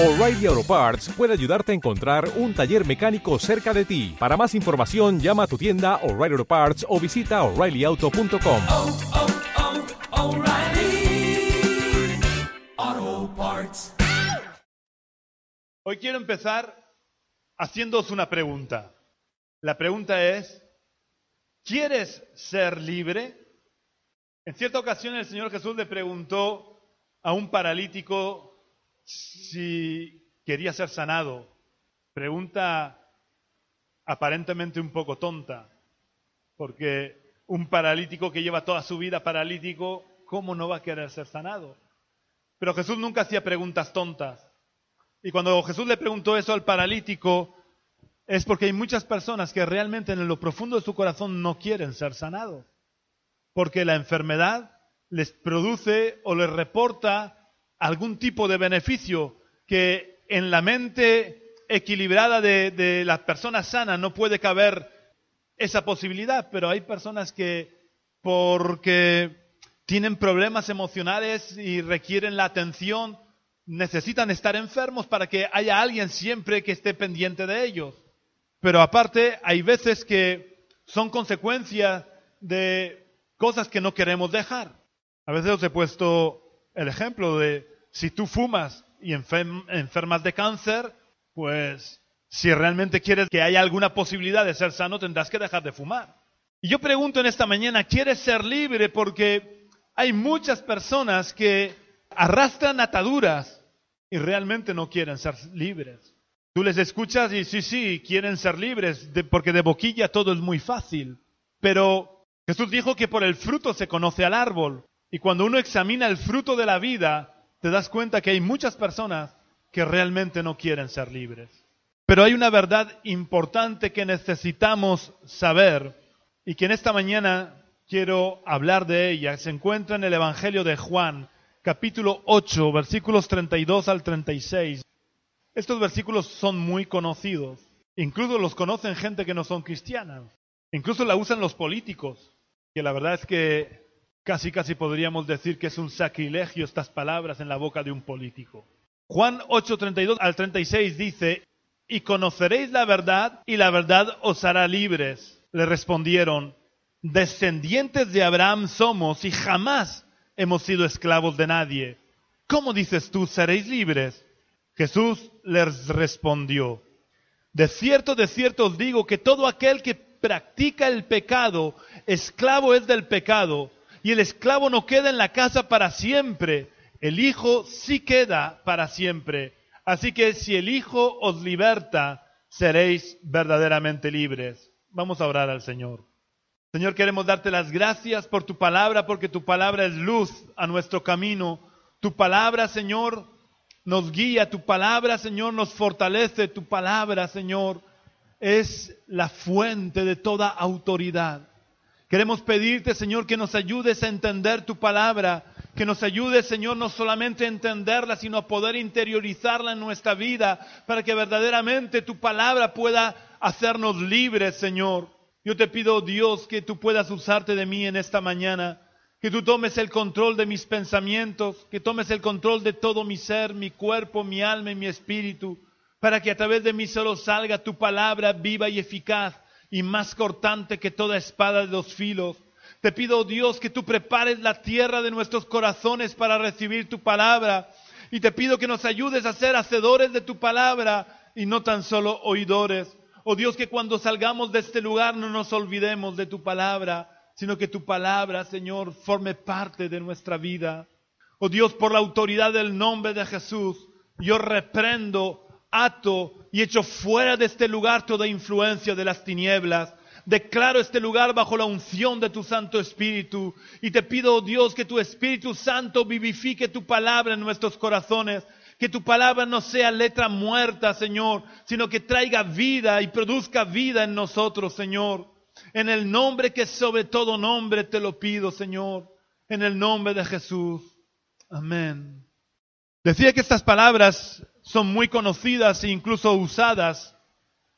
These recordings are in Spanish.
O'Reilly Auto Parts puede ayudarte a encontrar un taller mecánico cerca de ti. Para más información, llama a tu tienda O'Reilly Auto Parts o visita oreillyauto.com. oh, oh, Parts. Hoy quiero empezar haciéndoos una pregunta. La pregunta es, ¿quieres ser libre? En cierta ocasión el Señor Jesús le preguntó a un paralítico si quería ser sanado. Pregunta aparentemente un poco tonta, porque un paralítico que lleva toda su vida paralítico, ¿cómo no va a querer ser sanado? Pero Jesús nunca hacía preguntas tontas. Y cuando Jesús le preguntó eso al paralítico, es porque hay muchas personas que realmente en lo profundo de su corazón no quieren ser sanados. Porque la enfermedad les produce o les reporta algún tipo de beneficio que en la mente equilibrada de, de la persona sana no puede caber esa posibilidad. Pero hay personas que porque tienen problemas emocionales y requieren la atención, necesitan estar enfermos para que haya alguien siempre que esté pendiente de ellos. Pero aparte, hay veces que son consecuencia de cosas que no queremos dejar. A veces os he puesto el ejemplo de si tú fumas y enferm- enfermas de cáncer, pues si realmente quieres que haya alguna posibilidad de ser sano, tendrás que dejar de fumar. Y yo pregunto en esta mañana, ¿quieres ser libre? Porque hay muchas personas que arrastran ataduras y realmente no quieren ser libres. Tú les escuchas y sí, sí, quieren ser libres, porque de boquilla todo es muy fácil. Pero Jesús dijo que por el fruto se conoce al árbol. Y cuando uno examina el fruto de la vida, te das cuenta que hay muchas personas que realmente no quieren ser libres. Pero hay una verdad importante que necesitamos saber y que en esta mañana quiero hablar de ella. Se encuentra en el Evangelio de Juan, capítulo 8, versículos 32 al 36. Estos versículos son muy conocidos. Incluso los conocen gente que no son cristianas. Incluso la usan los políticos, que la verdad es que casi casi podríamos decir que es un sacrilegio estas palabras en la boca de un político. Juan 8, 32 al 36 dice, y conoceréis la verdad y la verdad os hará libres. Le respondieron, descendientes de Abraham somos y jamás hemos sido esclavos de nadie. ¿Cómo dices tú, seréis libres? Jesús les respondió, de cierto, de cierto os digo que todo aquel que practica el pecado, esclavo es del pecado, y el esclavo no queda en la casa para siempre, el Hijo sí queda para siempre. Así que si el Hijo os liberta, seréis verdaderamente libres. Vamos a orar al Señor. Señor, queremos darte las gracias por tu palabra, porque tu palabra es luz a nuestro camino. Tu palabra, Señor, nos guía, tu palabra, Señor, nos fortalece, tu palabra, Señor, es la fuente de toda autoridad. Queremos pedirte, Señor, que nos ayudes a entender tu palabra, que nos ayudes, Señor, no solamente a entenderla, sino a poder interiorizarla en nuestra vida, para que verdaderamente tu palabra pueda hacernos libres, Señor. Yo te pido, Dios, que tú puedas usarte de mí en esta mañana, que tú tomes el control de mis pensamientos, que tomes el control de todo mi ser, mi cuerpo, mi alma y mi espíritu, para que a través de mí solo salga tu palabra viva y eficaz y más cortante que toda espada de dos filos. Te pido, Dios, que tú prepares la tierra de nuestros corazones para recibir tu palabra. Y te pido que nos ayudes a ser hacedores de tu palabra y no tan solo oidores. Oh Dios, que cuando salgamos de este lugar no nos olvidemos de tu palabra, sino que tu palabra, Señor, forme parte de nuestra vida. Oh Dios, por la autoridad del nombre de Jesús, yo reprendo, ato y echo fuera de este lugar toda influencia de las tinieblas. Declaro este lugar bajo la unción de tu Santo Espíritu y te pido, oh Dios, que tu Espíritu Santo vivifique tu palabra en nuestros corazones. Que tu palabra no sea letra muerta, Señor, sino que traiga vida y produzca vida en nosotros, Señor. En el nombre que sobre todo nombre te lo pido, Señor. En el nombre de Jesús. Amén. Decía que estas palabras son muy conocidas e incluso usadas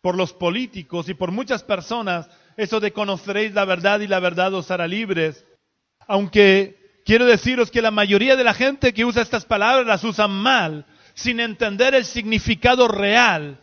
por los políticos y por muchas personas. Eso de conoceréis la verdad y la verdad os hará libres. Aunque quiero deciros que la mayoría de la gente que usa estas palabras las usan mal. sin entender el significado real.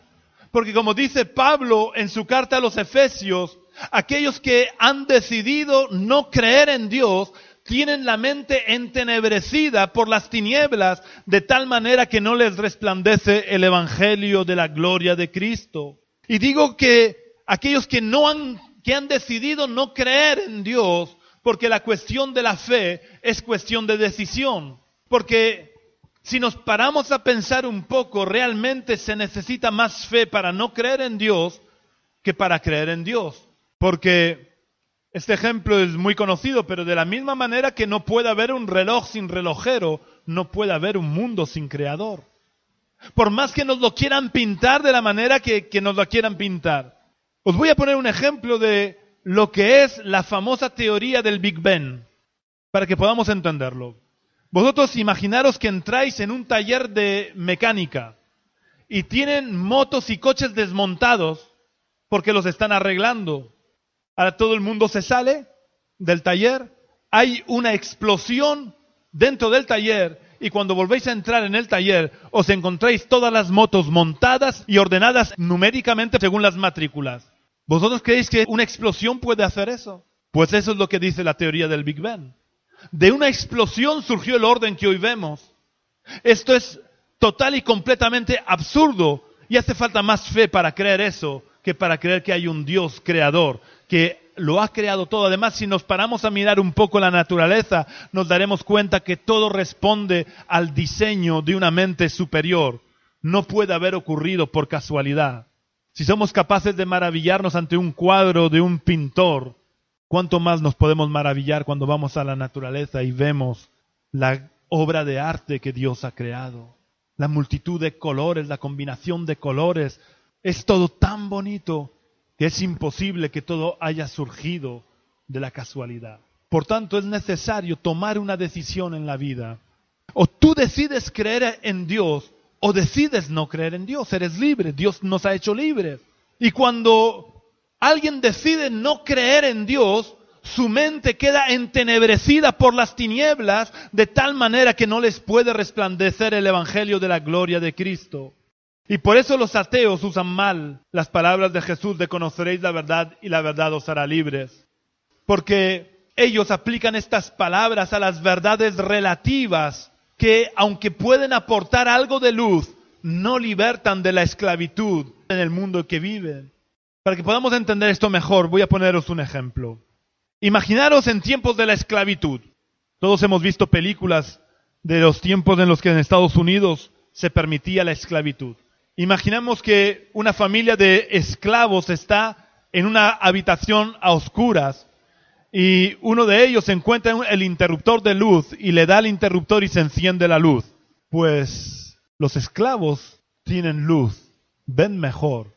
Porque como dice Pablo en su carta a los Efesios, aquellos que han decidido no creer en Dios tienen la mente entenebrecida por las tinieblas de tal manera que no les resplandece el Evangelio de la gloria de Cristo. Y digo que aquellos que no han, que han decidido no creer en Dios, porque la cuestión de la fe es cuestión de decisión. Porque si nos paramos a pensar un poco, realmente se necesita más fe para no creer en Dios que para creer en Dios. Porque este ejemplo es muy conocido, pero de la misma manera que no puede haber un reloj sin relojero, no puede haber un mundo sin creador. Por más que nos lo quieran pintar de la manera que, que nos lo quieran pintar. Os voy a poner un ejemplo de lo que es la famosa teoría del Big Bang, para que podamos entenderlo. Vosotros imaginaros que entráis en un taller de mecánica y tienen motos y coches desmontados porque los están arreglando. Ahora todo el mundo se sale del taller, hay una explosión dentro del taller y cuando volvéis a entrar en el taller os encontráis todas las motos montadas y ordenadas numéricamente según las matrículas. ¿Vosotros creéis que una explosión puede hacer eso? Pues eso es lo que dice la teoría del Big Bang. De una explosión surgió el orden que hoy vemos. Esto es total y completamente absurdo y hace falta más fe para creer eso que para creer que hay un Dios creador que lo ha creado todo. Además, si nos paramos a mirar un poco la naturaleza, nos daremos cuenta que todo responde al diseño de una mente superior. No puede haber ocurrido por casualidad. Si somos capaces de maravillarnos ante un cuadro de un pintor, ¿cuánto más nos podemos maravillar cuando vamos a la naturaleza y vemos la obra de arte que Dios ha creado? La multitud de colores, la combinación de colores, es todo tan bonito es imposible que todo haya surgido de la casualidad. Por tanto, es necesario tomar una decisión en la vida. O tú decides creer en Dios o decides no creer en Dios. Eres libre. Dios nos ha hecho libres. Y cuando alguien decide no creer en Dios, su mente queda entenebrecida por las tinieblas de tal manera que no les puede resplandecer el Evangelio de la gloria de Cristo. Y por eso los ateos usan mal las palabras de Jesús de conoceréis la verdad y la verdad os hará libres. Porque ellos aplican estas palabras a las verdades relativas que, aunque pueden aportar algo de luz, no libertan de la esclavitud en el mundo que viven. Para que podamos entender esto mejor, voy a poneros un ejemplo. Imaginaros en tiempos de la esclavitud. Todos hemos visto películas de los tiempos en los que en Estados Unidos se permitía la esclavitud. Imaginemos que una familia de esclavos está en una habitación a oscuras y uno de ellos encuentra el interruptor de luz y le da el interruptor y se enciende la luz. Pues los esclavos tienen luz, ven mejor,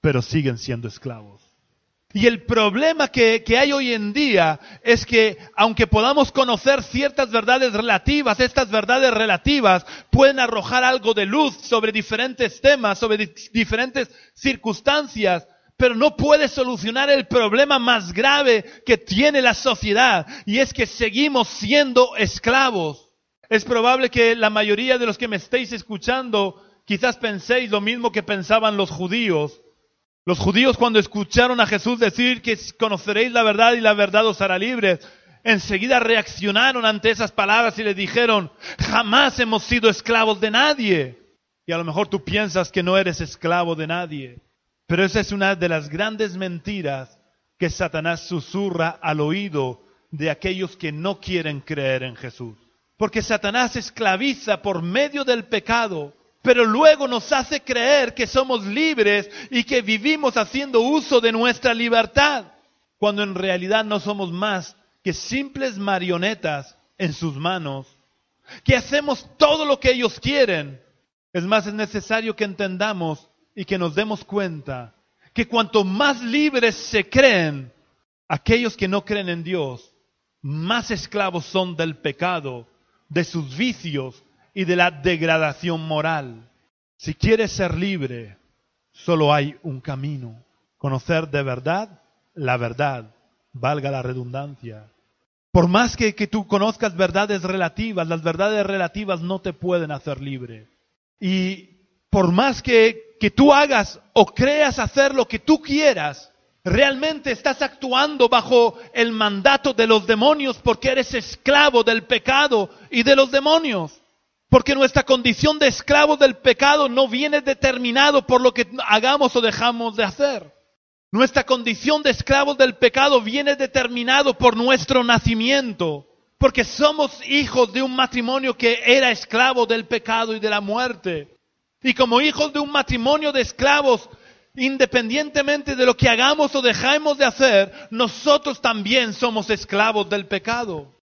pero siguen siendo esclavos. Y el problema que, hay hoy en día es que aunque podamos conocer ciertas verdades relativas, estas verdades relativas pueden arrojar algo de luz sobre diferentes temas, sobre diferentes circunstancias, pero no puede solucionar el problema más grave que tiene la sociedad y es que seguimos siendo esclavos. Es probable que la mayoría de los que me estéis escuchando quizás penséis lo mismo que pensaban los judíos los judíos cuando escucharon a Jesús decir que conoceréis la verdad y la verdad os hará libres, enseguida reaccionaron ante esas palabras y le dijeron, jamás hemos sido esclavos de nadie. Y a lo mejor tú piensas que no eres esclavo de nadie. Pero esa es una de las grandes mentiras que Satanás susurra al oído de aquellos que no quieren creer en Jesús. Porque Satanás esclaviza por medio del pecado pero luego nos hace creer que somos libres y que vivimos haciendo uso de nuestra libertad, cuando en realidad no somos más que simples marionetas en sus manos, que hacemos todo lo que ellos quieren. Es más, es necesario que entendamos y que nos demos cuenta que cuanto más libres se creen aquellos que no creen en Dios, más esclavos son del pecado, de sus vicios y de la degradación moral. Si quieres ser libre, solo hay un camino. Conocer de verdad la verdad, valga la redundancia. Por más que, que tú conozcas verdades relativas, las verdades relativas no te pueden hacer libre. Y por más que, que tú hagas o creas hacer lo que tú quieras, realmente estás actuando bajo el mandato de los demonios porque eres esclavo del pecado y de los demonios. Porque nuestra condición de esclavo del pecado no viene determinado por lo que hagamos o dejamos de hacer. Nuestra condición de esclavos del pecado viene determinado por nuestro nacimiento, porque somos hijos de un matrimonio que era esclavo del pecado y de la muerte. Y como hijos de un matrimonio de esclavos, independientemente de lo que hagamos o dejemos de hacer, nosotros también somos esclavos del pecado.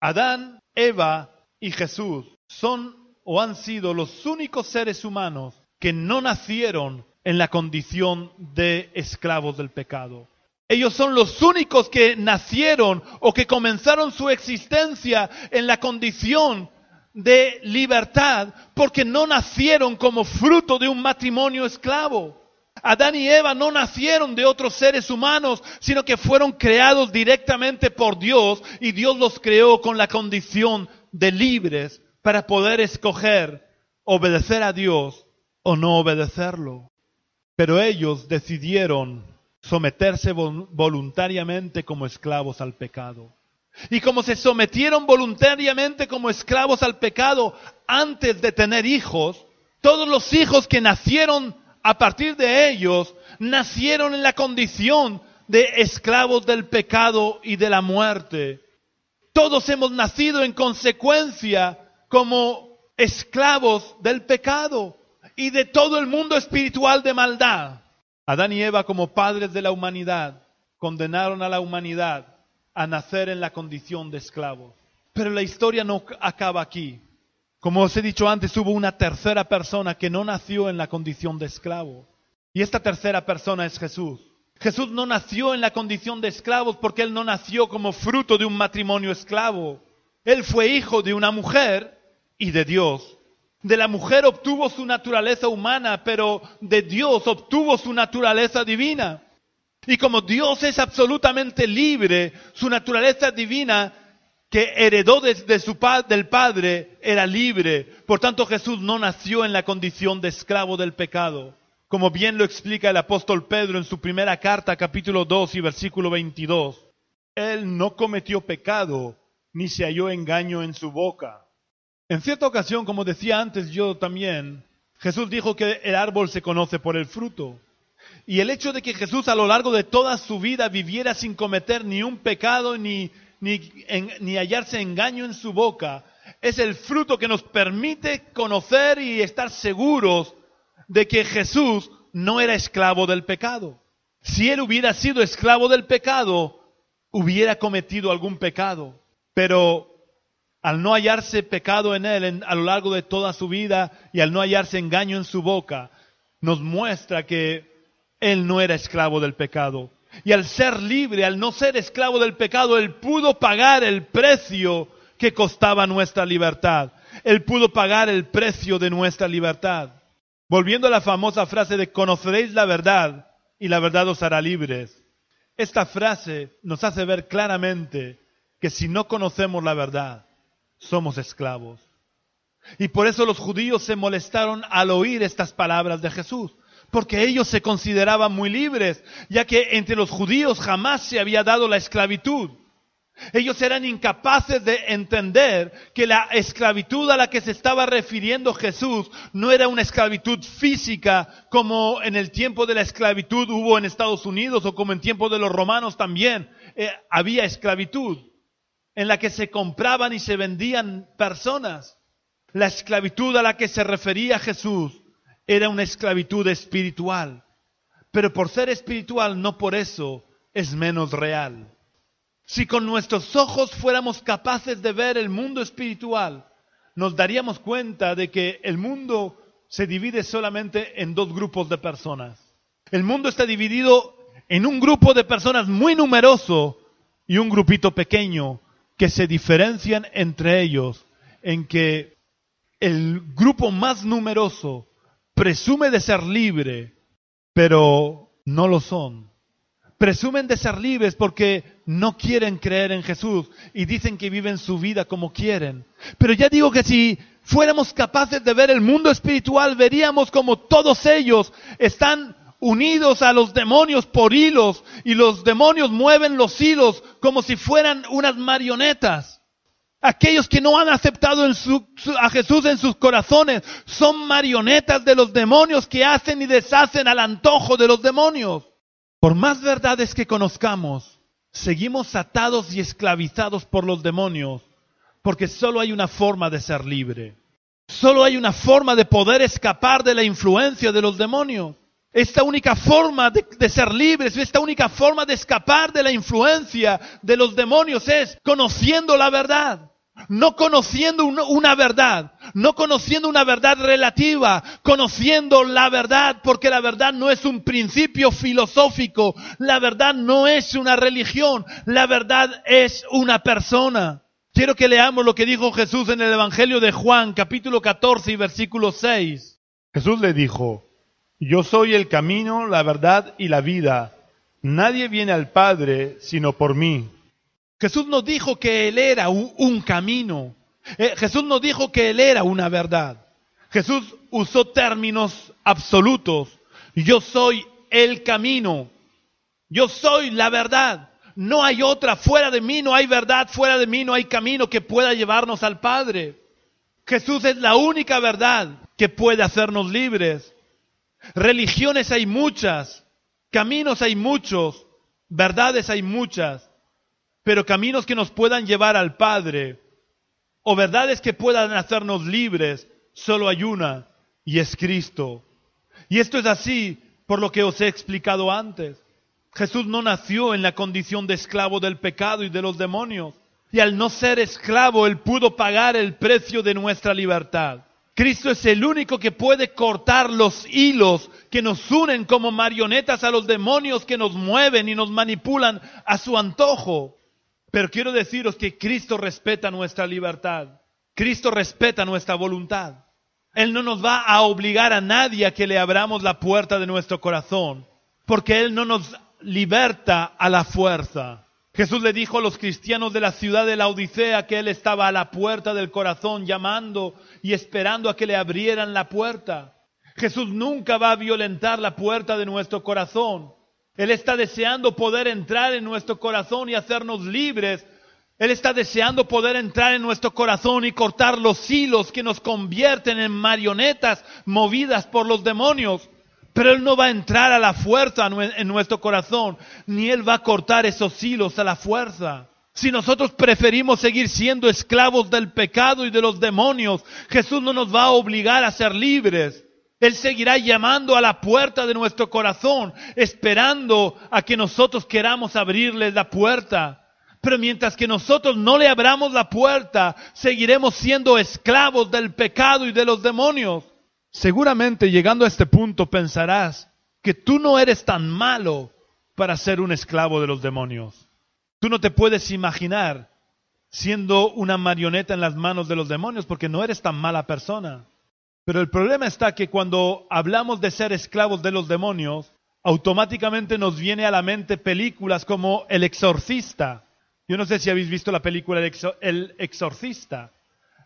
Adán, Eva y Jesús son o han sido los únicos seres humanos que no nacieron en la condición de esclavos del pecado. Ellos son los únicos que nacieron o que comenzaron su existencia en la condición de libertad porque no nacieron como fruto de un matrimonio esclavo. Adán y Eva no nacieron de otros seres humanos, sino que fueron creados directamente por Dios y Dios los creó con la condición de libres para poder escoger obedecer a Dios o no obedecerlo. Pero ellos decidieron someterse voluntariamente como esclavos al pecado. Y como se sometieron voluntariamente como esclavos al pecado antes de tener hijos, todos los hijos que nacieron a partir de ellos nacieron en la condición de esclavos del pecado y de la muerte. Todos hemos nacido en consecuencia como esclavos del pecado y de todo el mundo espiritual de maldad. Adán y Eva como padres de la humanidad condenaron a la humanidad a nacer en la condición de esclavos. Pero la historia no acaba aquí. Como os he dicho antes, hubo una tercera persona que no nació en la condición de esclavo. Y esta tercera persona es Jesús. Jesús no nació en la condición de esclavos porque él no nació como fruto de un matrimonio esclavo. Él fue hijo de una mujer y de Dios. De la mujer obtuvo su naturaleza humana, pero de Dios obtuvo su naturaleza divina. Y como Dios es absolutamente libre, su naturaleza divina que heredó desde su del Padre era libre. Por tanto, Jesús no nació en la condición de esclavo del pecado. Como bien lo explica el apóstol Pedro en su primera carta, capítulo 2 y versículo 22. Él no cometió pecado, ni se halló engaño en su boca. En cierta ocasión, como decía antes yo también, Jesús dijo que el árbol se conoce por el fruto. Y el hecho de que Jesús a lo largo de toda su vida viviera sin cometer ni un pecado ni, ni, ni hallarse engaño en su boca, es el fruto que nos permite conocer y estar seguros de que Jesús no era esclavo del pecado. Si él hubiera sido esclavo del pecado, hubiera cometido algún pecado. Pero al no hallarse pecado en él a lo largo de toda su vida y al no hallarse engaño en su boca, nos muestra que él no era esclavo del pecado. Y al ser libre, al no ser esclavo del pecado, él pudo pagar el precio que costaba nuestra libertad. Él pudo pagar el precio de nuestra libertad. Volviendo a la famosa frase de conoceréis la verdad y la verdad os hará libres. Esta frase nos hace ver claramente que si no conocemos la verdad, somos esclavos. Y por eso los judíos se molestaron al oír estas palabras de Jesús, porque ellos se consideraban muy libres, ya que entre los judíos jamás se había dado la esclavitud. Ellos eran incapaces de entender que la esclavitud a la que se estaba refiriendo Jesús no era una esclavitud física como en el tiempo de la esclavitud hubo en Estados Unidos o como en tiempo de los romanos también eh, había esclavitud en la que se compraban y se vendían personas. La esclavitud a la que se refería Jesús era una esclavitud espiritual. Pero por ser espiritual, no por eso es menos real. Si con nuestros ojos fuéramos capaces de ver el mundo espiritual, nos daríamos cuenta de que el mundo se divide solamente en dos grupos de personas. El mundo está dividido en un grupo de personas muy numeroso y un grupito pequeño que se diferencian entre ellos en que el grupo más numeroso presume de ser libre, pero no lo son. Presumen de ser libres porque no quieren creer en Jesús y dicen que viven su vida como quieren. Pero ya digo que si fuéramos capaces de ver el mundo espiritual, veríamos como todos ellos están unidos a los demonios por hilos y los demonios mueven los hilos como si fueran unas marionetas. Aquellos que no han aceptado a Jesús en sus corazones son marionetas de los demonios que hacen y deshacen al antojo de los demonios. Por más verdades que conozcamos, seguimos atados y esclavizados por los demonios, porque solo hay una forma de ser libre. Solo hay una forma de poder escapar de la influencia de los demonios. Esta única forma de, ser libres, esta única forma de escapar de la influencia de los demonios es conociendo la verdad. No conociendo un- una verdad, no conociendo una verdad relativa, conociendo la verdad, porque la verdad no es un principio filosófico, la verdad no es una religión, la verdad es una persona. Quiero que leamos lo que dijo Jesús en el Evangelio de Juan, capítulo 14 y versículo 6. Jesús le dijo, yo soy el camino, la verdad y la vida. Nadie viene al Padre sino por mí. Jesús nos dijo que Él era un, camino. Eh, Jesús nos dijo que Él era una verdad. Jesús usó términos absolutos. Yo soy el camino. Yo soy la verdad. No hay otra fuera de mí, no hay verdad fuera de mí, no hay camino que pueda llevarnos al Padre. Jesús es la única verdad que puede hacernos libres. Religiones hay muchas, caminos hay muchos, verdades hay muchas, pero caminos que nos puedan llevar al Padre o verdades que puedan hacernos libres, solo hay una y es Cristo. Y esto es así por lo que os he explicado antes. Jesús no nació en la condición de esclavo del pecado y de los demonios. Y al no ser esclavo, Él pudo pagar el precio de nuestra libertad. Cristo es el único que puede cortar los hilos que nos unen como marionetas a los demonios que nos mueven y nos manipulan a su antojo. Pero quiero deciros que Cristo respeta nuestra libertad. Cristo respeta nuestra voluntad. Él no nos va a obligar a nadie a que le abramos la puerta de nuestro corazón, porque Él no nos liberta a la fuerza. Jesús le dijo a los cristianos de la ciudad de la Odisea que Él estaba a la puerta del corazón llamando y esperando a que le abrieran la puerta. Jesús nunca va a violentar la puerta de nuestro corazón. Él está deseando poder entrar en nuestro corazón y hacernos libres. Él está deseando poder entrar en nuestro corazón y cortar los hilos que nos convierten en marionetas movidas por los demonios. Pero Él no va a entrar a la fuerza en nuestro corazón, ni Él va a cortar esos hilos a la fuerza. Si nosotros preferimos seguir siendo esclavos del pecado y de los demonios, Jesús no nos va a obligar a ser libres. Él seguirá llamando a la puerta de nuestro corazón, esperando a que nosotros queramos abrirle la puerta. Pero mientras que nosotros no le abramos la puerta, seguiremos siendo esclavos del pecado y de los demonios. Seguramente llegando a este punto pensarás que tú no eres tan malo para ser un esclavo de los demonios. Tú no te puedes imaginar siendo una marioneta en las manos de los demonios porque no eres tan mala persona. Pero el problema está que cuando hablamos de ser esclavos de los demonios, automáticamente nos viene a la mente películas como El Exorcista. Yo no sé si habéis visto la película El, Exor El Exorcista.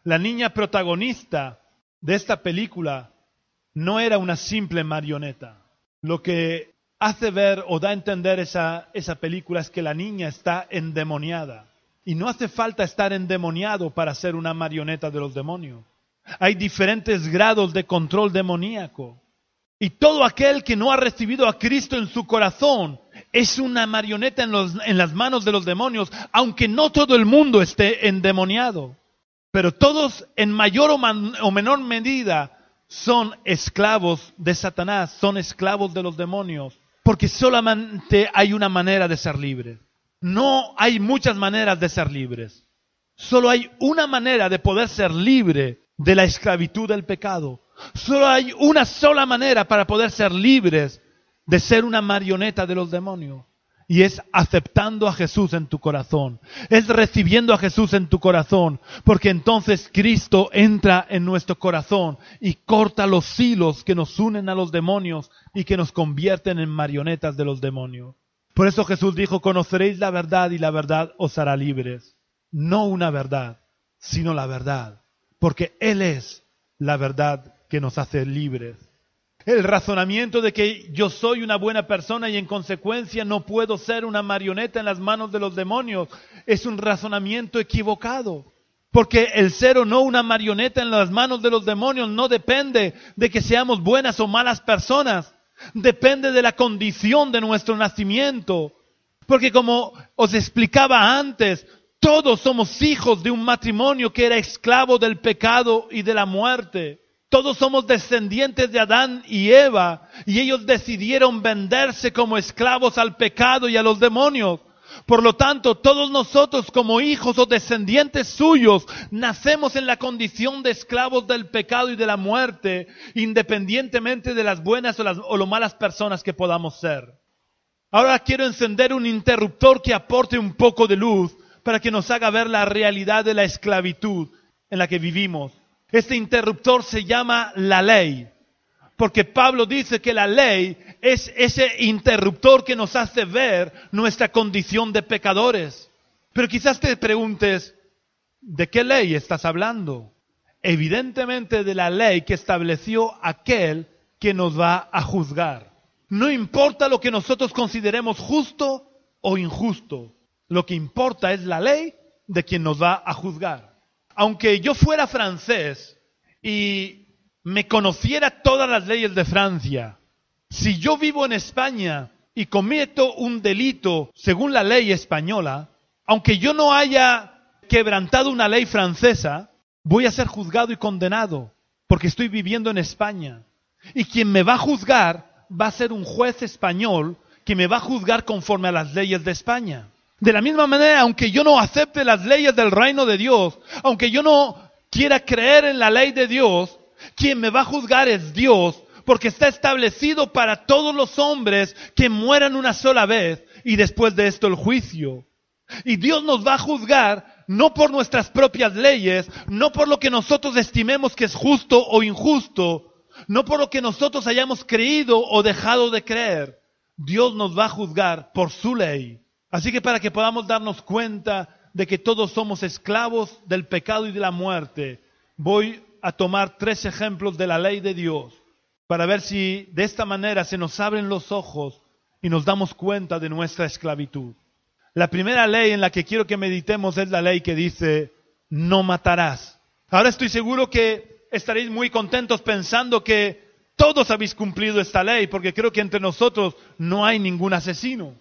La niña protagonista de esta película no era una simple marioneta. Lo que hace ver o da a entender esa, esa película es que la niña está endemoniada. Y no hace falta estar endemoniado para ser una marioneta de los demonios. Hay diferentes grados de control demoníaco. Y todo aquel que no ha recibido a Cristo en su corazón es una marioneta en, los, en las manos de los demonios, aunque no todo el mundo esté endemoniado. Pero todos en mayor o, o menor medida son esclavos de Satanás, son esclavos de los demonios, porque solamente hay una manera de ser libre. No hay muchas maneras de ser libres. Solo hay una manera de poder ser libre de la esclavitud del pecado. Solo hay una sola manera para poder ser libres de ser una marioneta de los demonios. Y es aceptando a Jesús en tu corazón. Es recibiendo a Jesús en tu corazón. Porque entonces Cristo entra en nuestro corazón y corta los hilos que nos unen a los demonios y que nos convierten en marionetas de los demonios. Por eso Jesús dijo, conoceréis la verdad y la verdad os hará libres. No una verdad, sino la verdad. porque Él es la verdad que nos hace libres. El razonamiento de que yo soy una buena persona y en consecuencia no puedo ser una marioneta en las manos de los demonios es un razonamiento equivocado. Porque el ser o no una marioneta en las manos de los demonios no depende de que seamos buenas o malas personas. Depende de la condición de nuestro nacimiento. Porque como os explicaba antes, todos somos hijos de un matrimonio que era esclavo del pecado y de la muerte. Todos somos descendientes de Adán y Eva y ellos decidieron venderse como esclavos al pecado y a los demonios. Por lo tanto, todos nosotros como hijos o descendientes suyos nacemos en la condición de esclavos del pecado y de la muerte, independientemente de las buenas o, las, o lo malas personas que podamos ser. Ahora quiero encender un interruptor que aporte un poco de luz para que nos haga ver la realidad de la esclavitud en la que vivimos. Este interruptor se llama la ley, porque Pablo dice que la ley es ese interruptor que nos hace ver nuestra condición de pecadores. Pero quizás te preguntes, ¿de qué ley estás hablando? Evidentemente de la ley que estableció aquel que nos va a juzgar. No importa lo que nosotros consideremos justo o injusto. Lo que importa es la ley de quien nos va a juzgar. Aunque yo fuera francés y me conociera todas las leyes de Francia, si yo vivo en España y cometo un delito según la ley española, aunque yo no haya quebrantado una ley francesa, voy a ser juzgado y condenado porque estoy viviendo en España. Y quien me va a juzgar va a ser un juez español que me va a juzgar conforme a las leyes de España. De la misma manera, aunque yo no acepte las leyes del reino de Dios, aunque yo no quiera creer en la ley de Dios, quien me va a juzgar es Dios, porque está establecido para todos los hombres que mueran una sola vez y después de esto el juicio. Y Dios nos va a juzgar no por nuestras propias leyes, no por lo que nosotros estimemos que es justo o injusto, no por lo que nosotros hayamos creído o dejado de creer. Dios nos va a juzgar por su ley. Así que para que podamos darnos cuenta de que todos somos esclavos del pecado y de la muerte, voy a tomar tres ejemplos de la ley de Dios para ver si de esta manera se nos abren los ojos y nos damos cuenta de nuestra esclavitud. La primera ley en la que quiero que meditemos es la ley que dice, no matarás. Ahora estoy seguro que estaréis muy contentos pensando que todos habéis cumplido esta ley, porque creo que entre nosotros no hay ningún asesino.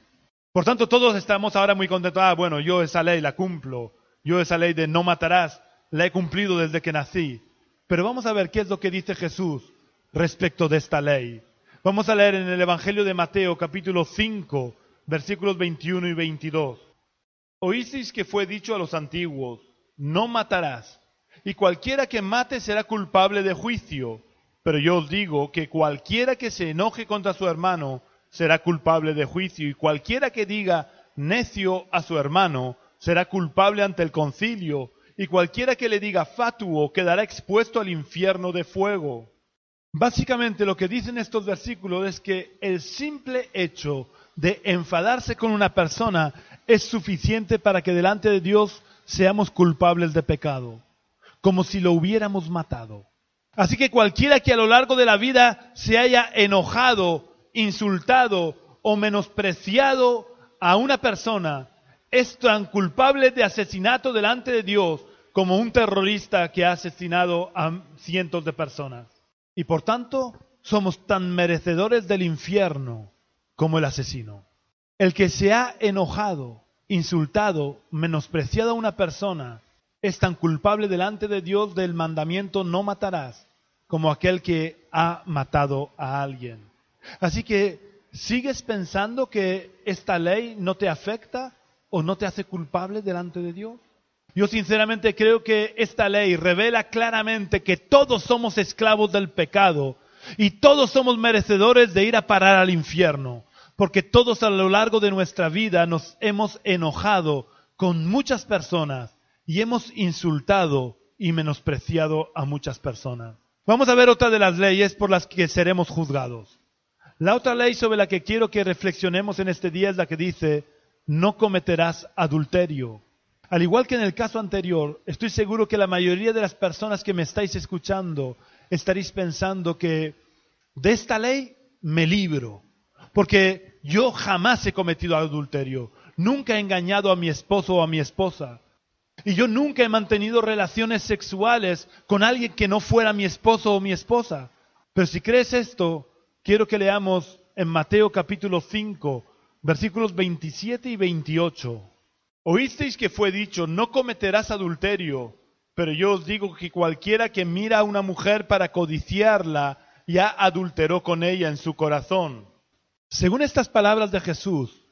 Por tanto, todos estamos ahora muy contentos. Ah, bueno, yo esa ley la cumplo. Yo esa ley de no matarás la he cumplido desde que nací. Pero vamos a ver qué es lo que dice Jesús respecto de esta ley. Vamos a leer en el Evangelio de Mateo capítulo 5, versículos 21 y 22. Oísteis que fue dicho a los antiguos, no matarás, y cualquiera que mate será culpable de juicio. Pero yo os digo que cualquiera que se enoje contra su hermano será culpable de juicio, y cualquiera que diga necio a su hermano será culpable ante el concilio, y cualquiera que le diga fatuo quedará expuesto al infierno de fuego. Básicamente lo que dicen estos versículos es que el simple hecho de enfadarse con una persona es suficiente para que delante de Dios seamos culpables de pecado, como si lo hubiéramos matado. Así que cualquiera que a lo largo de la vida se haya enojado, insultado o menospreciado a una persona es tan culpable de asesinato delante de Dios como un terrorista que ha asesinado a cientos de personas. Y por tanto, somos tan merecedores del infierno como el asesino. El que se ha enojado, insultado, menospreciado a una persona, es tan culpable delante de Dios del mandamiento no matarás como aquel que ha matado a alguien. Así que, ¿sigues pensando que esta ley no te afecta o no te hace culpable delante de Dios? Yo sinceramente creo que esta ley revela claramente que todos somos esclavos del pecado y todos somos merecedores de ir a parar al infierno, porque todos a lo largo de nuestra vida nos hemos enojado con muchas personas y hemos insultado y menospreciado a muchas personas. Vamos a ver otra de las leyes por las que seremos juzgados. La otra ley sobre la que quiero que reflexionemos en este día es la que dice, no cometerás adulterio. Al igual que en el caso anterior, estoy seguro que la mayoría de las personas que me estáis escuchando estaréis pensando que de esta ley me libro, porque yo jamás he cometido adulterio, nunca he engañado a mi esposo o a mi esposa, y yo nunca he mantenido relaciones sexuales con alguien que no fuera mi esposo o mi esposa. Pero si crees esto, quiero que leamos en Mateo capítulo 5, versículos 27 y 28. Oísteis que fue dicho, no cometerás adulterio, pero yo os digo que cualquiera que mira a una mujer para codiciarla, ya adulteró con ella en su corazón. Según estas palabras de Jesús,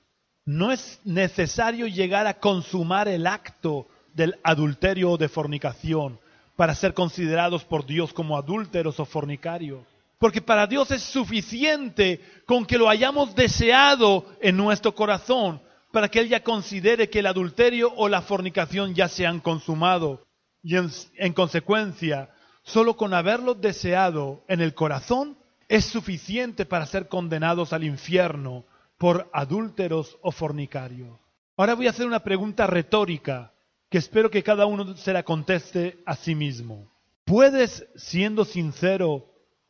no es necesario llegar a consumar el acto del adulterio o de fornicación para ser considerados por Dios como adúlteros o fornicarios. Porque para Dios es suficiente con que lo hayamos deseado en nuestro corazón para que Él ya considere que el adulterio o la fornicación ya se han consumado. Y en, en consecuencia, solo con haberlo deseado en el corazón es suficiente para ser condenados al infierno por adúlteros o fornicarios. Ahora voy a hacer una pregunta retórica que espero que cada uno se la conteste a sí mismo. ¿Puedes, siendo sincero,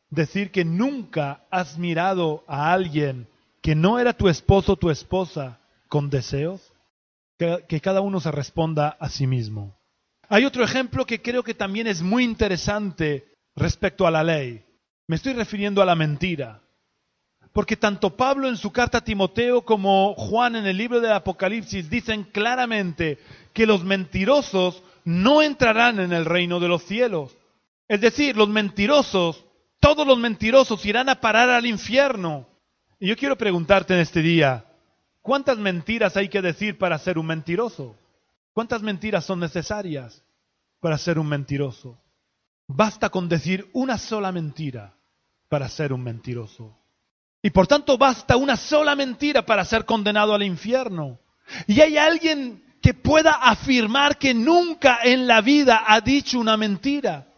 decir que nunca has mirado a alguien que no era tu esposo o tu esposa con deseos? Que, que, cada uno se responda a sí mismo. Hay otro ejemplo que creo que también es muy interesante respecto a la ley. Me estoy refiriendo a la mentira. Porque tanto Pablo en su carta a Timoteo como Juan en el libro del Apocalipsis dicen claramente que los mentirosos no entrarán en el reino de los cielos. Es decir, los mentirosos, todos los mentirosos irán a parar al infierno. Y yo quiero preguntarte en este día, ¿cuántas mentiras hay que decir para ser un mentiroso? ¿Cuántas mentiras son necesarias para ser un mentiroso? Basta con decir una sola mentira para ser un mentiroso. Y por tanto basta una sola mentira para ser condenado al infierno. Y hay alguien que pueda afirmar que nunca en la vida ha dicho una mentira,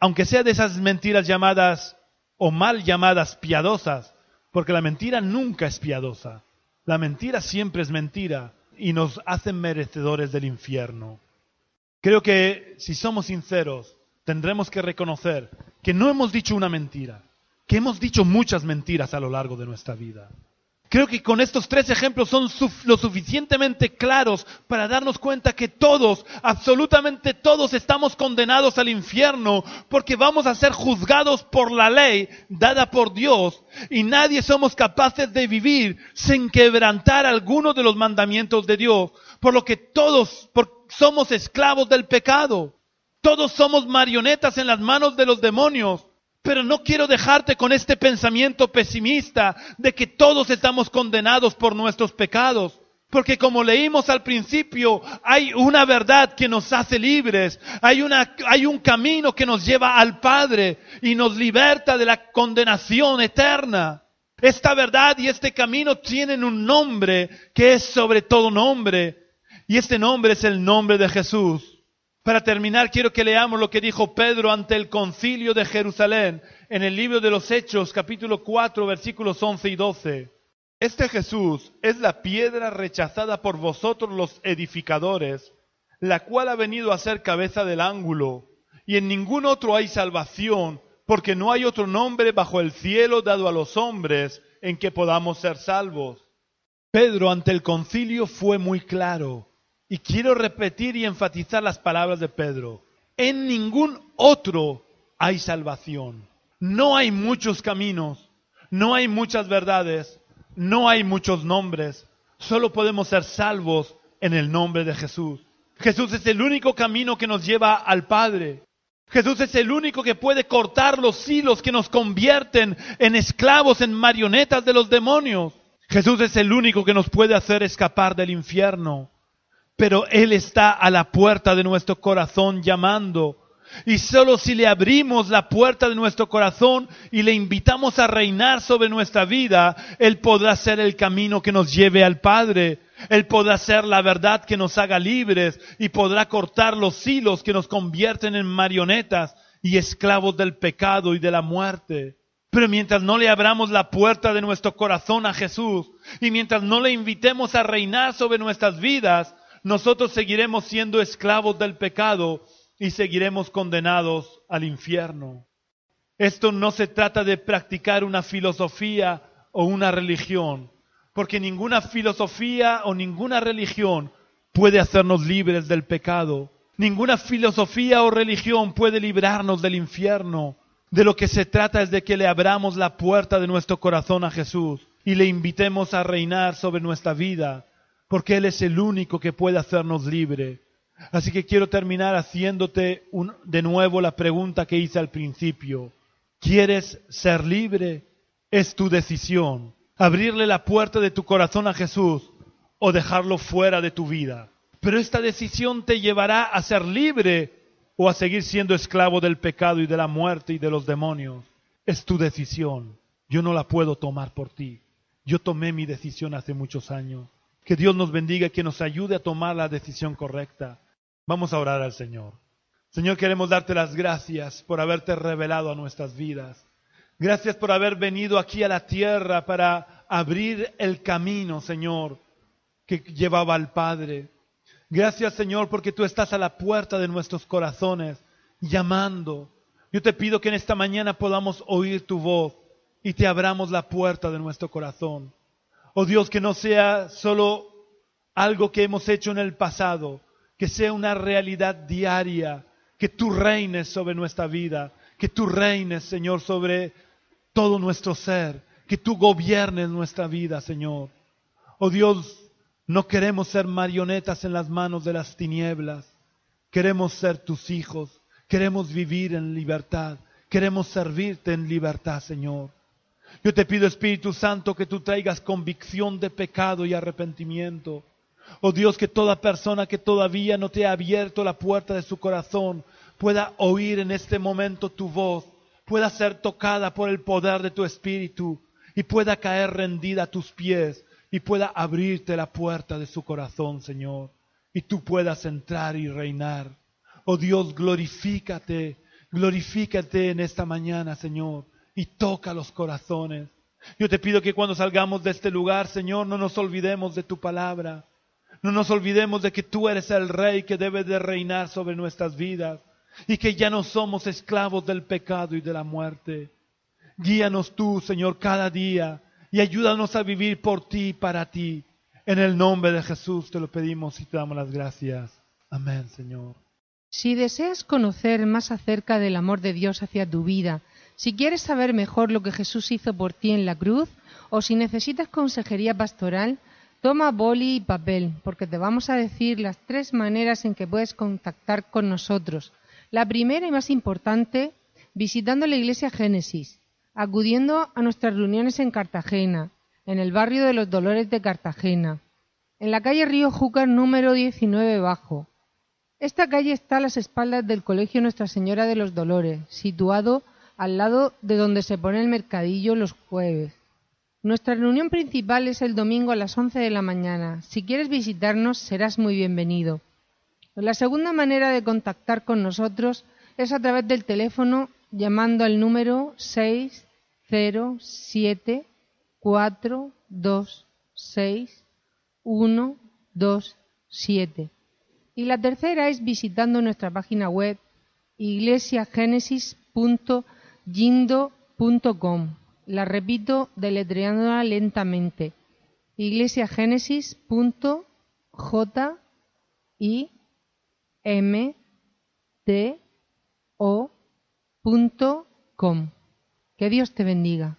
aunque sea de esas mentiras llamadas o mal llamadas piadosas, porque la mentira nunca es piadosa. La mentira siempre es mentira y nos hacen merecedores del infierno. Creo que si somos sinceros, tendremos que reconocer que no hemos dicho una mentira, que hemos dicho muchas mentiras a lo largo de nuestra vida. Creo que con estos tres ejemplos son lo suficientemente claros para darnos cuenta que todos, absolutamente todos, estamos condenados al infierno porque vamos a ser juzgados por la ley dada por Dios y nadie somos capaces de vivir sin quebrantar alguno de los mandamientos de Dios, por lo que todos somos esclavos del pecado. Todos somos marionetas en las manos de los demonios. Pero no quiero dejarte con este pensamiento pesimista de que todos estamos condenados por nuestros pecados. Porque como leímos al principio, hay una verdad que nos hace libres, hay, una, hay un camino que nos lleva al Padre y nos liberta de la condenación eterna. Esta verdad y este camino tienen un nombre que es sobre todo nombre, y este nombre es el nombre de Jesús. Para terminar, quiero que leamos lo que dijo Pedro ante el concilio de Jerusalén en el libro de los Hechos, capítulo 4, versículos 11 y 12. Este Jesús es la piedra rechazada por vosotros los edificadores, la cual ha venido a ser cabeza del ángulo, y en ningún otro hay salvación, porque no hay otro nombre bajo el cielo dado a los hombres en que podamos ser salvos. Pedro ante el concilio fue muy claro. Y quiero repetir y enfatizar las palabras de Pedro. En ningún otro hay salvación. No hay muchos caminos, no hay muchas verdades, no hay muchos nombres. Solo podemos ser salvos en el nombre de Jesús. Jesús es el único camino que nos lleva al Padre. Jesús es el único que puede cortar los hilos que nos convierten en esclavos, en marionetas de los demonios. Jesús es el único que nos puede hacer escapar del infierno pero Él está a la puerta de nuestro corazón llamando. Y solo si le abrimos la puerta de nuestro corazón y le invitamos a reinar sobre nuestra vida, Él podrá ser el camino que nos lleve al Padre. Él podrá ser la verdad que nos haga libres y podrá cortar los hilos que nos convierten en marionetas y esclavos del pecado y de la muerte. Pero mientras no le abramos la puerta de nuestro corazón a Jesús y mientras no le invitemos a reinar sobre nuestras vidas, nosotros seguiremos siendo esclavos del pecado y seguiremos condenados al infierno. Esto no se trata de practicar una filosofía o una religión, porque ninguna filosofía o ninguna religión puede hacernos libres del pecado. Ninguna filosofía o religión puede librarnos del infierno. De lo que se trata es de que le abramos la puerta de nuestro corazón a Jesús y le invitemos a reinar sobre nuestra vida, porque Él es el único que puede hacernos libre. Así que quiero terminar haciéndote de nuevo la pregunta que hice al principio. ¿Quieres ser libre? Es tu decisión. Abrirle la puerta de tu corazón a Jesús o dejarlo fuera de tu vida. Pero esta decisión te llevará a ser libre o a seguir siendo esclavo del pecado y de la muerte y de los demonios. Es tu decisión. Yo no la puedo tomar por ti. Yo tomé mi decisión hace muchos años. Que Dios nos bendiga que nos ayude a tomar la decisión correcta. Vamos a orar al Señor. Señor, queremos darte las gracias por haberte revelado a nuestras vidas. Gracias por haber venido aquí a la tierra para abrir el camino, Señor, que llevaba al Padre. Gracias, Señor, porque tú estás a la puerta de nuestros corazones, llamando. Yo te pido que en esta mañana podamos oír tu voz y te abramos la puerta de nuestro corazón. Oh Dios, que no sea solo algo que hemos hecho en el pasado, que sea una realidad diaria, que tú reines sobre nuestra vida, que tú reines, Señor, sobre todo nuestro ser, que tú gobiernes nuestra vida, Señor. Oh Dios, no queremos ser marionetas en las manos de las tinieblas, queremos ser tus hijos, queremos vivir en libertad, queremos servirte en libertad, Señor. Yo te pido, Espíritu Santo, que tú traigas convicción de pecado y arrepentimiento. Oh Dios, que toda persona que todavía no te ha abierto la puerta de su corazón pueda oír en este momento tu voz, pueda ser tocada por el poder de tu Espíritu y pueda caer rendida a tus pies y pueda abrirte la puerta de su corazón, Señor, y tú puedas entrar y reinar. Oh Dios, glorifícate, glorifícate en esta mañana, Señor, y toca los corazones. Yo te pido que cuando salgamos de este lugar, Señor, no nos olvidemos de tu palabra. No nos olvidemos de que tú eres el rey que debe de reinar sobre nuestras vidas y que ya no somos esclavos del pecado y de la muerte. Guíanos tú, Señor, cada día y ayúdanos a vivir por ti y para ti. En el nombre de Jesús te lo pedimos y te damos las gracias. Amén, Señor. Si deseas conocer más acerca del amor de Dios hacia tu vida, si quieres saber mejor lo que Jesús hizo por ti en la cruz, o si necesitas consejería pastoral, toma boli y papel, porque te vamos a decir las tres maneras en que puedes contactar con nosotros. La primera y más importante, visitando la iglesia Génesis, acudiendo a nuestras reuniones en Cartagena, en el barrio de los Dolores de Cartagena, en la calle Río Júcar número 19 bajo. Esta calle está a las espaldas del Colegio Nuestra Señora de los Dolores, situado al lado de donde se pone el mercadillo los jueves. Nuestra reunión principal es el domingo a las 11 de la mañana. Si quieres visitarnos, serás muy bienvenido. La segunda manera de contactar con nosotros es a través del teléfono llamando al número 607-426-127. Y la tercera es visitando nuestra página web iglesiagenesis.yindo.com. La repito deletreándola lentamente. iglesiagenesis.j.i.m.t.o.com. Que Dios te bendiga.